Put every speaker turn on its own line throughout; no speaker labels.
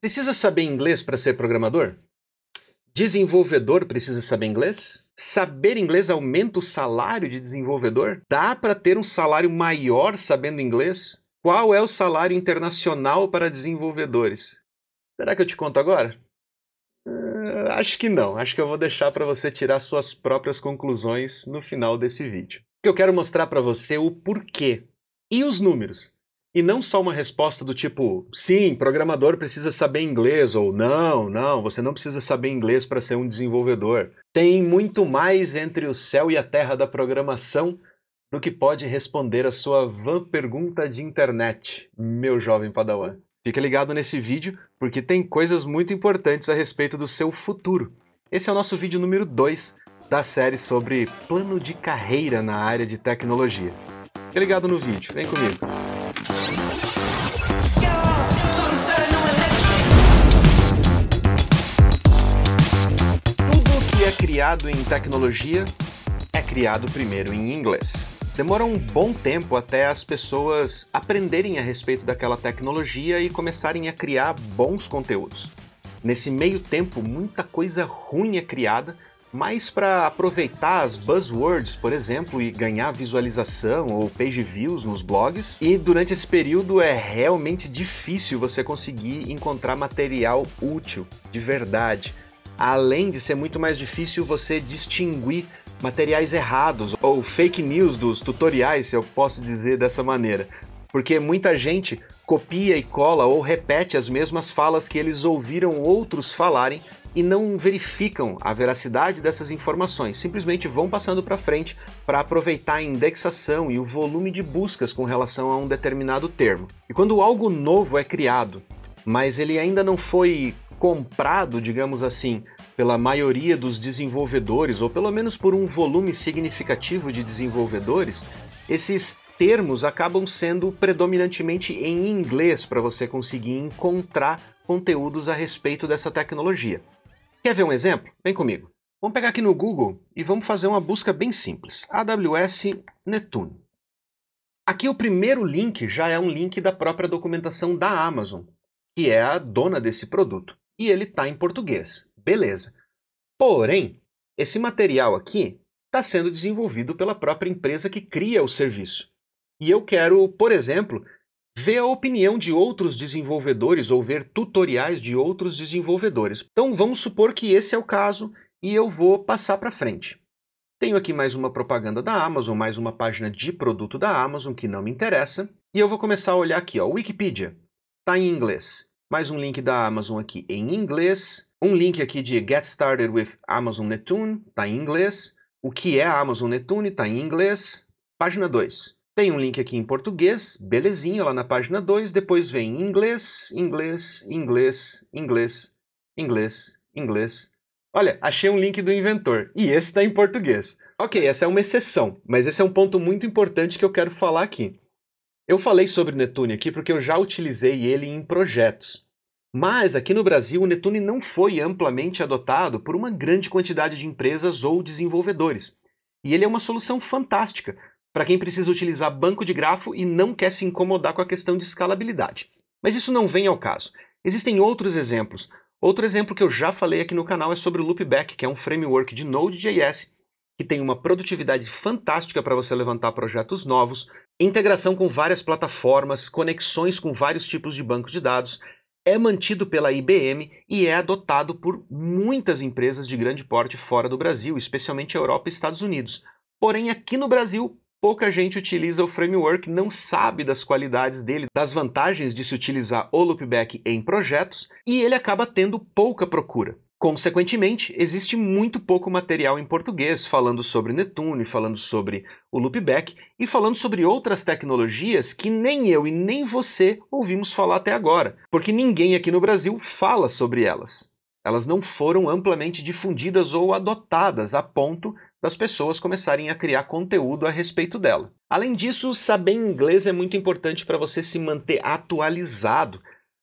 Precisa saber inglês para ser programador? Desenvolvedor precisa saber inglês? Saber inglês aumenta o salário de desenvolvedor? Dá para ter um salário maior sabendo inglês? Qual é o salário internacional para desenvolvedores? Será que eu te conto agora? Uh, acho que não. Acho que eu vou deixar para você tirar suas próprias conclusões no final desse vídeo. Eu quero mostrar para você o porquê e os números. E não só uma resposta do tipo, sim, programador precisa saber inglês, ou não, não, você não precisa saber inglês para ser um desenvolvedor. Tem muito mais entre o céu e a terra da programação do que pode responder a sua van pergunta de internet, meu jovem padawan. Fica ligado nesse vídeo, porque tem coisas muito importantes a respeito do seu futuro. Esse é o nosso vídeo número 2 da série sobre plano de carreira na área de tecnologia. Fica ligado no vídeo, vem comigo. Criado em tecnologia é criado primeiro em inglês. Demora um bom tempo até as pessoas aprenderem a respeito daquela tecnologia e começarem a criar bons conteúdos. Nesse meio tempo, muita coisa ruim é criada mas para aproveitar as buzzwords, por exemplo, e ganhar visualização ou page views nos blogs. E durante esse período é realmente difícil você conseguir encontrar material útil, de verdade. Além de ser muito mais difícil você distinguir materiais errados ou fake news dos tutoriais, se eu posso dizer dessa maneira. Porque muita gente copia e cola ou repete as mesmas falas que eles ouviram outros falarem e não verificam a veracidade dessas informações, simplesmente vão passando para frente para aproveitar a indexação e o volume de buscas com relação a um determinado termo. E quando algo novo é criado, mas ele ainda não foi comprado, digamos assim, pela maioria dos desenvolvedores, ou pelo menos por um volume significativo de desenvolvedores, esses termos acabam sendo predominantemente em inglês para você conseguir encontrar conteúdos a respeito dessa tecnologia. Quer ver um exemplo? Vem comigo. Vamos pegar aqui no Google e vamos fazer uma busca bem simples. AWS Netune. Aqui o primeiro link já é um link da própria documentação da Amazon, que é a dona desse produto. E ele está em português. Beleza. Porém, esse material aqui está sendo desenvolvido pela própria empresa que cria o serviço. E eu quero, por exemplo, ver a opinião de outros desenvolvedores ou ver tutoriais de outros desenvolvedores. Então vamos supor que esse é o caso e eu vou passar para frente. Tenho aqui mais uma propaganda da Amazon, mais uma página de produto da Amazon que não me interessa. E eu vou começar a olhar aqui, ó, Wikipedia. Está em inglês. Mais um link da Amazon aqui em inglês. Um link aqui de Get Started with Amazon Netune, está em inglês. O que é a Amazon Netune, está em inglês. Página 2. Tem um link aqui em português, belezinha, lá na página 2. Depois vem inglês, inglês, inglês, inglês, inglês, inglês. Olha, achei um link do inventor. E esse está em português. Ok, essa é uma exceção, mas esse é um ponto muito importante que eu quero falar aqui. Eu falei sobre Netune aqui porque eu já utilizei ele em projetos. Mas aqui no Brasil, o Netune não foi amplamente adotado por uma grande quantidade de empresas ou desenvolvedores. E ele é uma solução fantástica, para quem precisa utilizar banco de grafo e não quer se incomodar com a questão de escalabilidade. Mas isso não vem ao caso. Existem outros exemplos. Outro exemplo que eu já falei aqui no canal é sobre o Loopback, que é um framework de Node.js que tem uma produtividade fantástica para você levantar projetos novos, integração com várias plataformas, conexões com vários tipos de banco de dados, é mantido pela IBM e é adotado por muitas empresas de grande porte fora do Brasil, especialmente Europa e Estados Unidos. Porém, aqui no Brasil, pouca gente utiliza o framework, não sabe das qualidades dele, das vantagens de se utilizar o loopback em projetos, e ele acaba tendo pouca procura. Consequentemente, existe muito pouco material em português falando sobre Netune, falando sobre o loopback e falando sobre outras tecnologias que nem eu e nem você ouvimos falar até agora, porque ninguém aqui no Brasil fala sobre elas. Elas não foram amplamente difundidas ou adotadas a ponto das pessoas começarem a criar conteúdo a respeito dela. Além disso, saber inglês é muito importante para você se manter atualizado,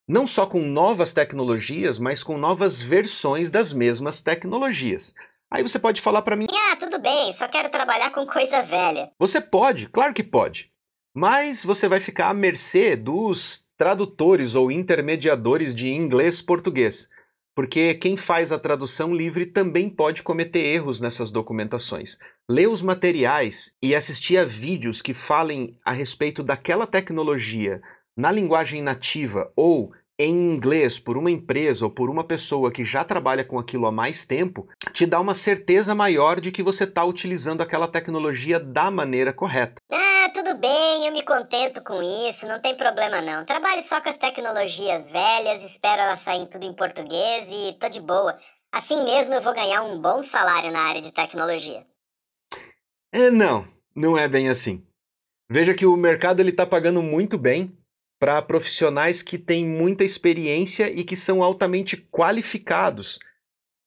não só com novas tecnologias, mas com novas versões das mesmas tecnologias. Aí você pode falar para mim:
"Ah, tudo bem, só quero trabalhar com coisa velha".
Você pode, claro que pode. Mas você vai ficar à mercê dos tradutores ou intermediadores de inglês-português, porque quem faz a tradução livre também pode cometer erros nessas documentações. Ler os materiais e assistir a vídeos que falem a respeito daquela tecnologia na linguagem nativa ou em inglês por uma empresa ou por uma pessoa que já trabalha com aquilo há mais tempo, te dá uma certeza maior de que você está utilizando aquela tecnologia da maneira correta.
Ah, tudo bem, eu me contento com isso, não tem problema não. Trabalho só com as tecnologias velhas, espero elas saírem tudo em português e tô de boa. Assim mesmo eu vou ganhar um bom salário na área de tecnologia.
É, não, não é bem assim. Veja que o mercado ele está pagando muito bem para profissionais que têm muita experiência e que são altamente qualificados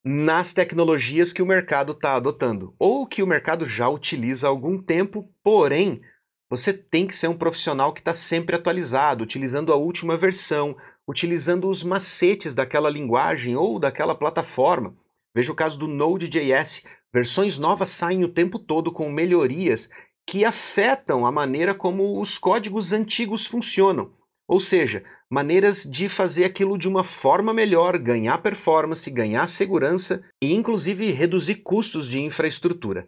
nas tecnologias que o mercado está adotando, ou que o mercado já utiliza há algum tempo, porém, você tem que ser um profissional que está sempre atualizado, utilizando a última versão, utilizando os macetes daquela linguagem ou daquela plataforma. Veja o caso do Node.js. Versões novas saem o tempo todo com melhorias que afetam a maneira como os códigos antigos funcionam. Ou seja, maneiras de fazer aquilo de uma forma melhor, ganhar performance, ganhar segurança e inclusive reduzir custos de infraestrutura.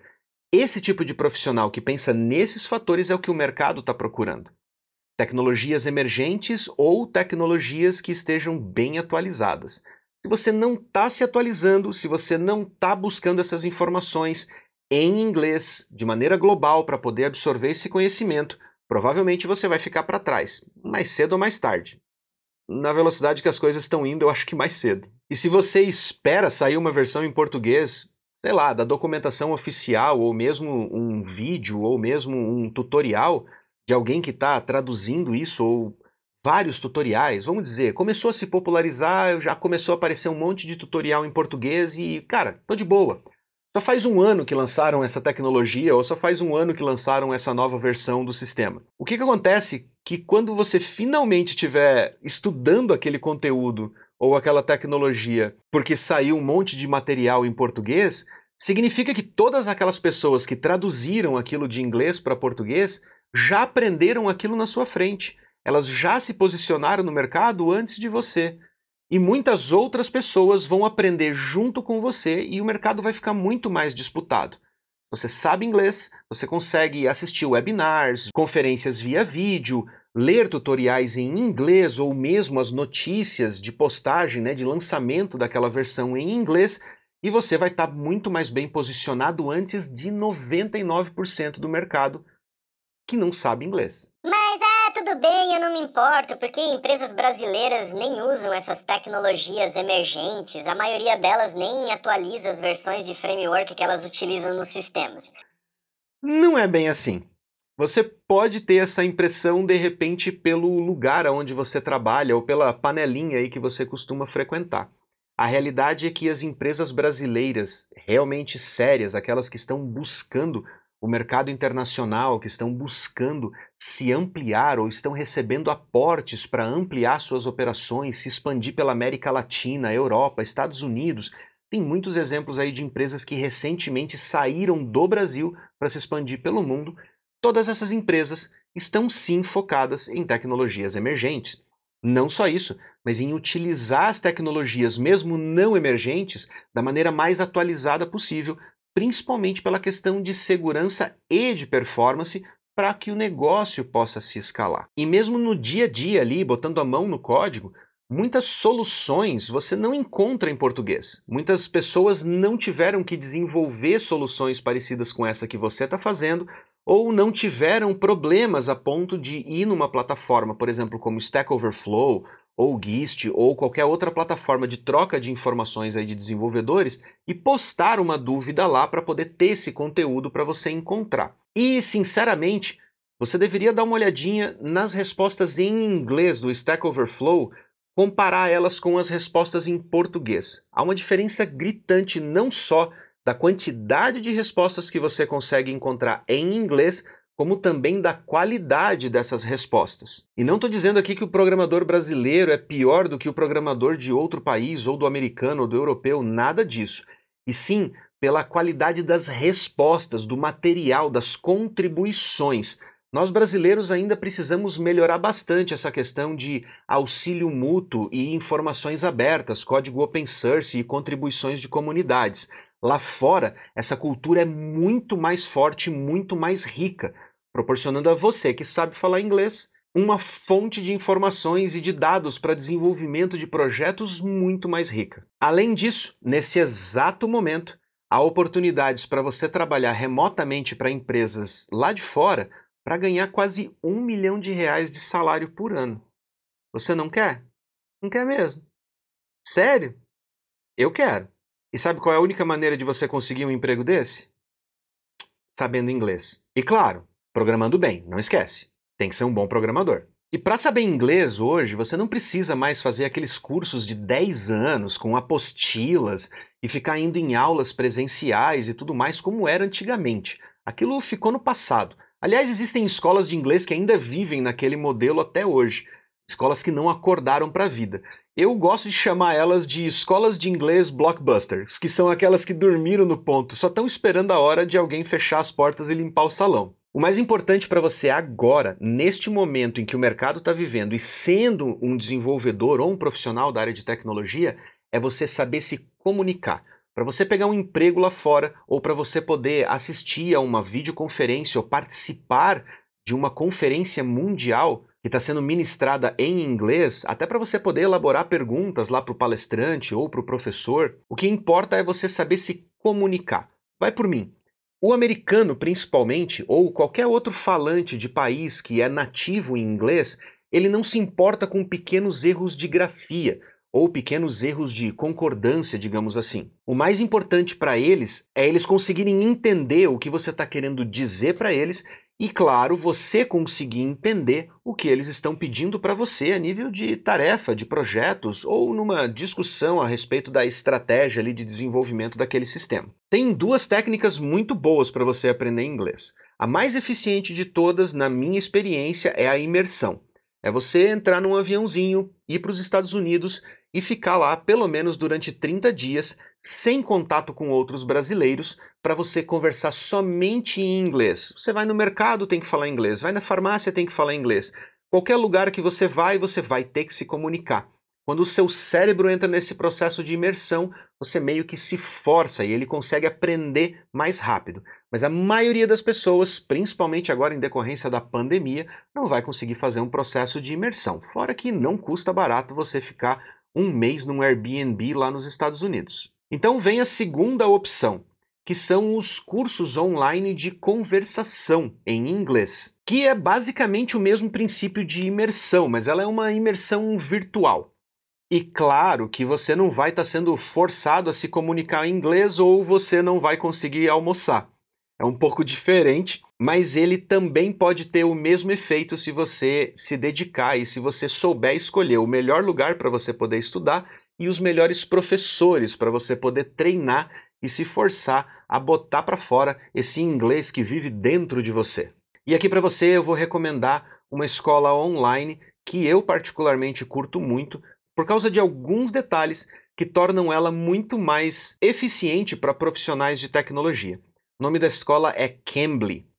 Esse tipo de profissional que pensa nesses fatores é o que o mercado está procurando. Tecnologias emergentes ou tecnologias que estejam bem atualizadas. Se você não está se atualizando, se você não está buscando essas informações em inglês de maneira global para poder absorver esse conhecimento, provavelmente você vai ficar para trás, mais cedo ou mais tarde. Na velocidade que as coisas estão indo, eu acho que mais cedo. E se você espera sair uma versão em português, sei lá, da documentação oficial, ou mesmo um vídeo, ou mesmo um tutorial de alguém que está traduzindo isso, ou vários tutoriais, vamos dizer, começou a se popularizar, já começou a aparecer um monte de tutorial em português e, cara, tô de boa. Só faz um ano que lançaram essa tecnologia, ou só faz um ano que lançaram essa nova versão do sistema. O que, que acontece? Que quando você finalmente estiver estudando aquele conteúdo ou aquela tecnologia, porque saiu um monte de material em português, significa que todas aquelas pessoas que traduziram aquilo de inglês para português já aprenderam aquilo na sua frente. Elas já se posicionaram no mercado antes de você e muitas outras pessoas vão aprender junto com você e o mercado vai ficar muito mais disputado. Você sabe inglês, você consegue assistir webinars, conferências via vídeo, ler tutoriais em inglês ou mesmo as notícias de postagem, né, de lançamento daquela versão em inglês, e você vai estar muito mais bem posicionado antes de 99% do mercado que não sabe inglês.
Mas tudo bem, eu não me importo, porque empresas brasileiras nem usam essas tecnologias emergentes, a maioria delas nem atualiza as versões de framework que elas utilizam nos sistemas.
Não é bem assim. Você pode ter essa impressão de repente pelo lugar onde você trabalha ou pela panelinha aí que você costuma frequentar. A realidade é que as empresas brasileiras, realmente sérias, aquelas que estão buscando o mercado internacional, que estão buscando se ampliar ou estão recebendo aportes para ampliar suas operações, se expandir pela América Latina, Europa, Estados Unidos. Tem muitos exemplos aí de empresas que recentemente saíram do Brasil para se expandir pelo mundo. Todas essas empresas estão sim focadas em tecnologias emergentes. Não só isso, mas em utilizar as tecnologias, mesmo não emergentes, da maneira mais atualizada possível principalmente pela questão de segurança e de performance para que o negócio possa se escalar. E mesmo no dia a dia ali, botando a mão no código, muitas soluções você não encontra em português. Muitas pessoas não tiveram que desenvolver soluções parecidas com essa que você está fazendo, ou não tiveram problemas a ponto de ir numa plataforma, por exemplo, como Stack Overflow ou GIST ou qualquer outra plataforma de troca de informações aí de desenvolvedores e postar uma dúvida lá para poder ter esse conteúdo para você encontrar. E, sinceramente, você deveria dar uma olhadinha nas respostas em inglês do Stack Overflow, comparar elas com as respostas em português. Há uma diferença gritante não só da quantidade de respostas que você consegue encontrar em inglês, como também da qualidade dessas respostas. E não estou dizendo aqui que o programador brasileiro é pior do que o programador de outro país, ou do americano, ou do europeu, nada disso. E sim pela qualidade das respostas, do material, das contribuições. Nós brasileiros ainda precisamos melhorar bastante essa questão de auxílio mútuo e informações abertas, código open source e contribuições de comunidades. Lá fora, essa cultura é muito mais forte, muito mais rica, proporcionando a você que sabe falar inglês uma fonte de informações e de dados para desenvolvimento de projetos muito mais rica. Além disso, nesse exato momento, há oportunidades para você trabalhar remotamente para empresas lá de fora para ganhar quase um milhão de reais de salário por ano. Você não quer? Não quer mesmo. Sério? Eu quero. E sabe qual é a única maneira de você conseguir um emprego desse? Sabendo inglês. E claro, programando bem, não esquece. Tem que ser um bom programador. E para saber inglês hoje, você não precisa mais fazer aqueles cursos de 10 anos com apostilas e ficar indo em aulas presenciais e tudo mais como era antigamente. Aquilo ficou no passado. Aliás, existem escolas de inglês que ainda vivem naquele modelo até hoje. Escolas que não acordaram para a vida. Eu gosto de chamar elas de escolas de inglês blockbusters, que são aquelas que dormiram no ponto, só estão esperando a hora de alguém fechar as portas e limpar o salão. O mais importante para você agora, neste momento em que o mercado está vivendo e sendo um desenvolvedor ou um profissional da área de tecnologia, é você saber se comunicar. Para você pegar um emprego lá fora ou para você poder assistir a uma videoconferência ou participar de uma conferência mundial que está sendo ministrada em inglês, até para você poder elaborar perguntas lá para o palestrante ou para o professor, o que importa é você saber se comunicar. Vai por mim. O americano, principalmente, ou qualquer outro falante de país que é nativo em inglês, ele não se importa com pequenos erros de grafia ou pequenos erros de concordância, digamos assim. O mais importante para eles é eles conseguirem entender o que você está querendo dizer para eles e, claro, você conseguir entender o que eles estão pedindo para você a nível de tarefa, de projetos ou numa discussão a respeito da estratégia ali de desenvolvimento daquele sistema. Tem duas técnicas muito boas para você aprender inglês. A mais eficiente de todas, na minha experiência, é a imersão. É você entrar num aviãozinho, ir para os Estados Unidos e ficar lá pelo menos durante 30 dias sem contato com outros brasileiros para você conversar somente em inglês. Você vai no mercado, tem que falar inglês, vai na farmácia, tem que falar inglês. Qualquer lugar que você vai, você vai ter que se comunicar. Quando o seu cérebro entra nesse processo de imersão, você meio que se força e ele consegue aprender mais rápido. Mas a maioria das pessoas, principalmente agora em decorrência da pandemia, não vai conseguir fazer um processo de imersão. Fora que não custa barato você ficar um mês num Airbnb lá nos Estados Unidos. Então vem a segunda opção, que são os cursos online de conversação em inglês, que é basicamente o mesmo princípio de imersão, mas ela é uma imersão virtual. E claro que você não vai estar tá sendo forçado a se comunicar em inglês ou você não vai conseguir almoçar. É um pouco diferente, mas ele também pode ter o mesmo efeito se você se dedicar e se você souber escolher o melhor lugar para você poder estudar e os melhores professores para você poder treinar e se forçar a botar para fora esse inglês que vive dentro de você. E aqui para você eu vou recomendar uma escola online que eu particularmente curto muito por causa de alguns detalhes que tornam ela muito mais eficiente para profissionais de tecnologia. O nome da escola é Cambly.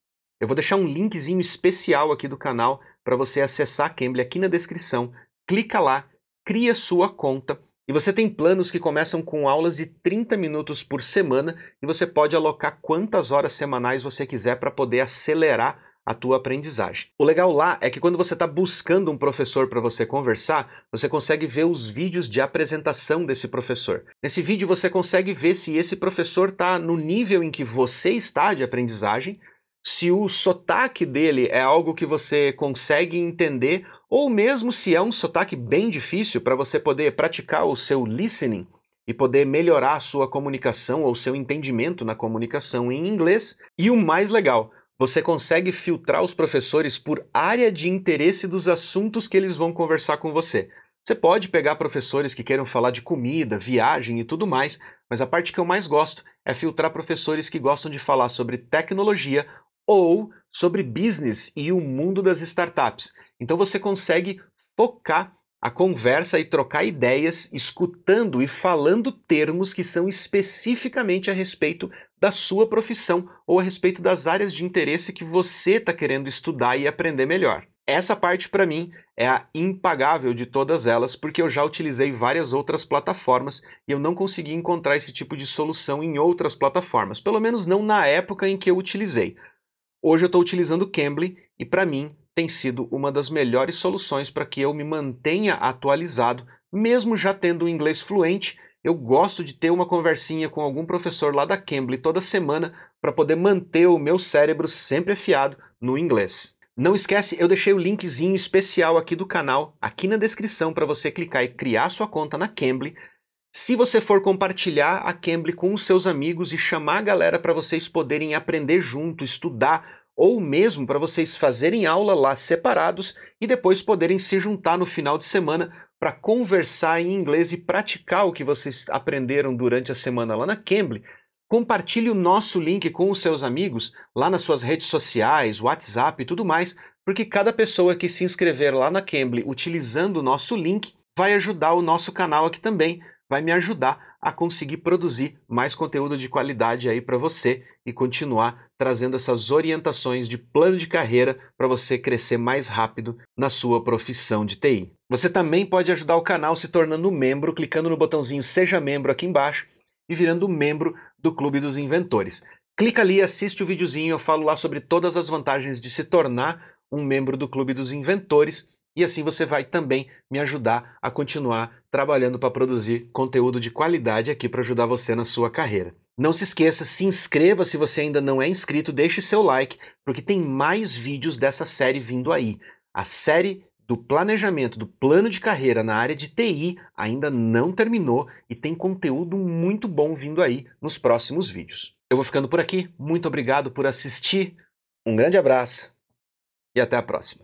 Eu vou deixar um linkzinho especial aqui do canal para você acessar a Cambly aqui na descrição. Clica lá, cria sua conta e você tem planos que começam com aulas de 30 minutos por semana e você pode alocar quantas horas semanais você quiser para poder acelerar a tua aprendizagem. O legal lá é que quando você está buscando um professor para você conversar, você consegue ver os vídeos de apresentação desse professor. Nesse vídeo você consegue ver se esse professor está no nível em que você está de aprendizagem se o sotaque dele é algo que você consegue entender, ou mesmo se é um sotaque bem difícil para você poder praticar o seu listening e poder melhorar a sua comunicação ou seu entendimento na comunicação em inglês. E o mais legal, você consegue filtrar os professores por área de interesse dos assuntos que eles vão conversar com você. Você pode pegar professores que queiram falar de comida, viagem e tudo mais, mas a parte que eu mais gosto é filtrar professores que gostam de falar sobre tecnologia ou sobre business e o mundo das startups. Então você consegue focar a conversa e trocar ideias, escutando e falando termos que são especificamente a respeito da sua profissão ou a respeito das áreas de interesse que você está querendo estudar e aprender melhor. Essa parte para mim é a impagável de todas elas, porque eu já utilizei várias outras plataformas e eu não consegui encontrar esse tipo de solução em outras plataformas, pelo menos não na época em que eu utilizei. Hoje eu estou utilizando o Cambly e para mim tem sido uma das melhores soluções para que eu me mantenha atualizado, mesmo já tendo o inglês fluente. Eu gosto de ter uma conversinha com algum professor lá da Cambly toda semana para poder manter o meu cérebro sempre afiado no inglês. Não esquece, eu deixei o linkzinho especial aqui do canal, aqui na descrição, para você clicar e criar sua conta na Cambly. Se você for compartilhar a Cambly com os seus amigos e chamar a galera para vocês poderem aprender junto, estudar, ou mesmo para vocês fazerem aula lá separados e depois poderem se juntar no final de semana para conversar em inglês e praticar o que vocês aprenderam durante a semana lá na Cambly, Compartilhe o nosso link com os seus amigos lá nas suas redes sociais, WhatsApp e tudo mais, porque cada pessoa que se inscrever lá na Cambly utilizando o nosso link vai ajudar o nosso canal aqui também, vai me ajudar a conseguir produzir mais conteúdo de qualidade aí para você e continuar trazendo essas orientações de plano de carreira para você crescer mais rápido na sua profissão de TI. Você também pode ajudar o canal se tornando membro, clicando no botãozinho Seja Membro aqui embaixo e virando membro do Clube dos Inventores. Clica ali, assiste o videozinho, eu falo lá sobre todas as vantagens de se tornar um membro do Clube dos Inventores e assim você vai também me ajudar a continuar trabalhando para produzir conteúdo de qualidade aqui para ajudar você na sua carreira. Não se esqueça, se inscreva se você ainda não é inscrito, deixe seu like, porque tem mais vídeos dessa série vindo aí. A série do planejamento, do plano de carreira na área de TI ainda não terminou e tem conteúdo muito bom vindo aí nos próximos vídeos. Eu vou ficando por aqui, muito obrigado por assistir, um grande abraço e até a próxima.